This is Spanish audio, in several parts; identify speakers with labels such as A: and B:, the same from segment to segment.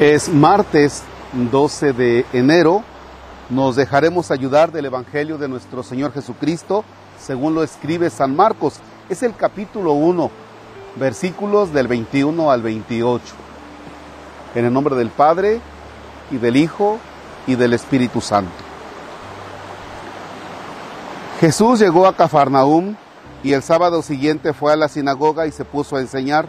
A: Es martes 12 de enero. Nos dejaremos ayudar del Evangelio de nuestro Señor Jesucristo, según lo escribe San Marcos. Es el capítulo 1, versículos del 21 al 28. En el nombre del Padre, y del Hijo, y del Espíritu Santo. Jesús llegó a Cafarnaúm y el sábado siguiente fue a la sinagoga y se puso a enseñar.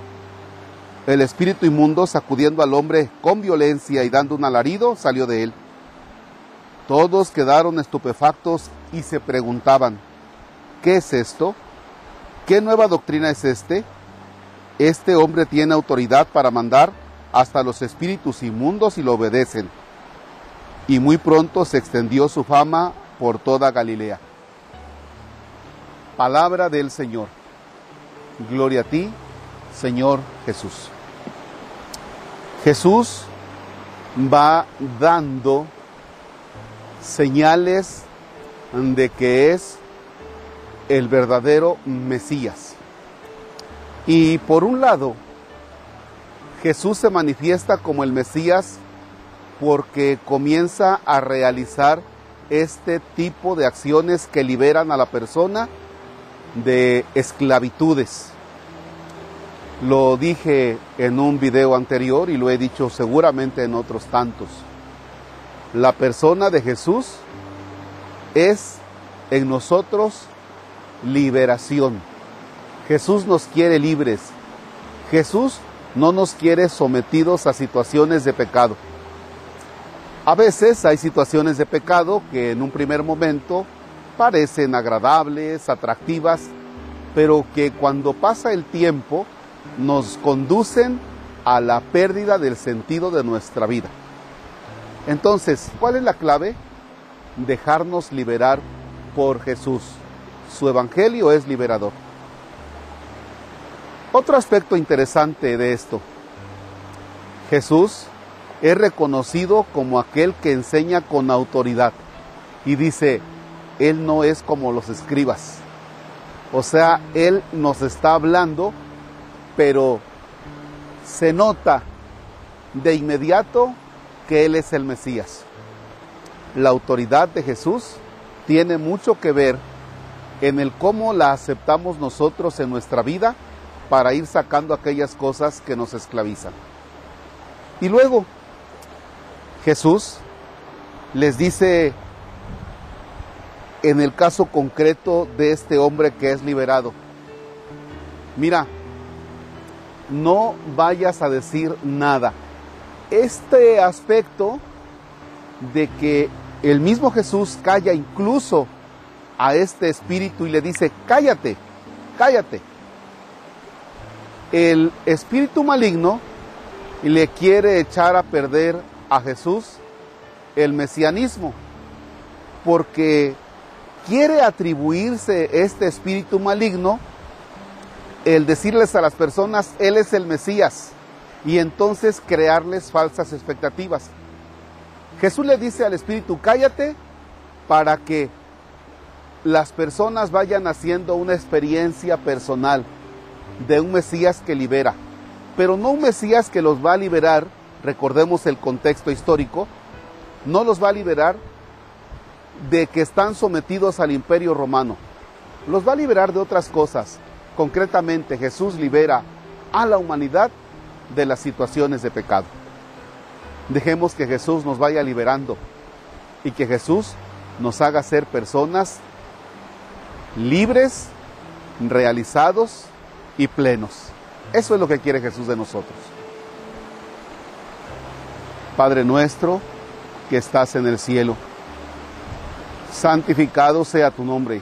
A: El espíritu inmundo, sacudiendo al hombre con violencia y dando un alarido, salió de él. Todos quedaron estupefactos y se preguntaban, ¿qué es esto? ¿Qué nueva doctrina es este? Este hombre tiene autoridad para mandar hasta los espíritus inmundos y lo obedecen. Y muy pronto se extendió su fama por toda Galilea. Palabra del Señor. Gloria a ti, Señor Jesús. Jesús va dando señales de que es el verdadero Mesías. Y por un lado, Jesús se manifiesta como el Mesías porque comienza a realizar este tipo de acciones que liberan a la persona de esclavitudes. Lo dije en un video anterior y lo he dicho seguramente en otros tantos. La persona de Jesús es en nosotros liberación. Jesús nos quiere libres. Jesús no nos quiere sometidos a situaciones de pecado. A veces hay situaciones de pecado que en un primer momento parecen agradables, atractivas, pero que cuando pasa el tiempo nos conducen a la pérdida del sentido de nuestra vida. Entonces, ¿cuál es la clave? Dejarnos liberar por Jesús. Su evangelio es liberador. Otro aspecto interesante de esto. Jesús es reconocido como aquel que enseña con autoridad y dice, Él no es como los escribas. O sea, Él nos está hablando, pero se nota de inmediato que Él es el Mesías. La autoridad de Jesús tiene mucho que ver en el cómo la aceptamos nosotros en nuestra vida para ir sacando aquellas cosas que nos esclavizan. Y luego, Jesús les dice en el caso concreto de este hombre que es liberado, mira, no vayas a decir nada. Este aspecto de que el mismo Jesús calla incluso a este espíritu y le dice, cállate, cállate. El espíritu maligno le quiere echar a perder a Jesús el mesianismo, porque quiere atribuirse este espíritu maligno el decirles a las personas, Él es el Mesías, y entonces crearles falsas expectativas. Jesús le dice al espíritu, cállate para que las personas vayan haciendo una experiencia personal de un Mesías que libera, pero no un Mesías que los va a liberar recordemos el contexto histórico, no los va a liberar de que están sometidos al imperio romano. Los va a liberar de otras cosas. Concretamente, Jesús libera a la humanidad de las situaciones de pecado. Dejemos que Jesús nos vaya liberando y que Jesús nos haga ser personas libres, realizados y plenos. Eso es lo que quiere Jesús de nosotros. Padre nuestro que estás en el cielo, santificado sea tu nombre,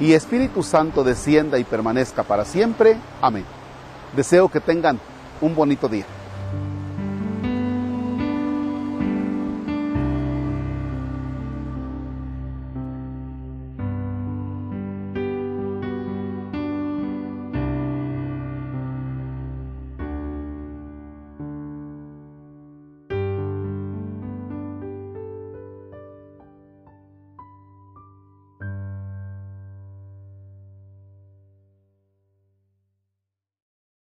A: y Espíritu Santo descienda y permanezca para siempre. Amén. Deseo que tengan un bonito día.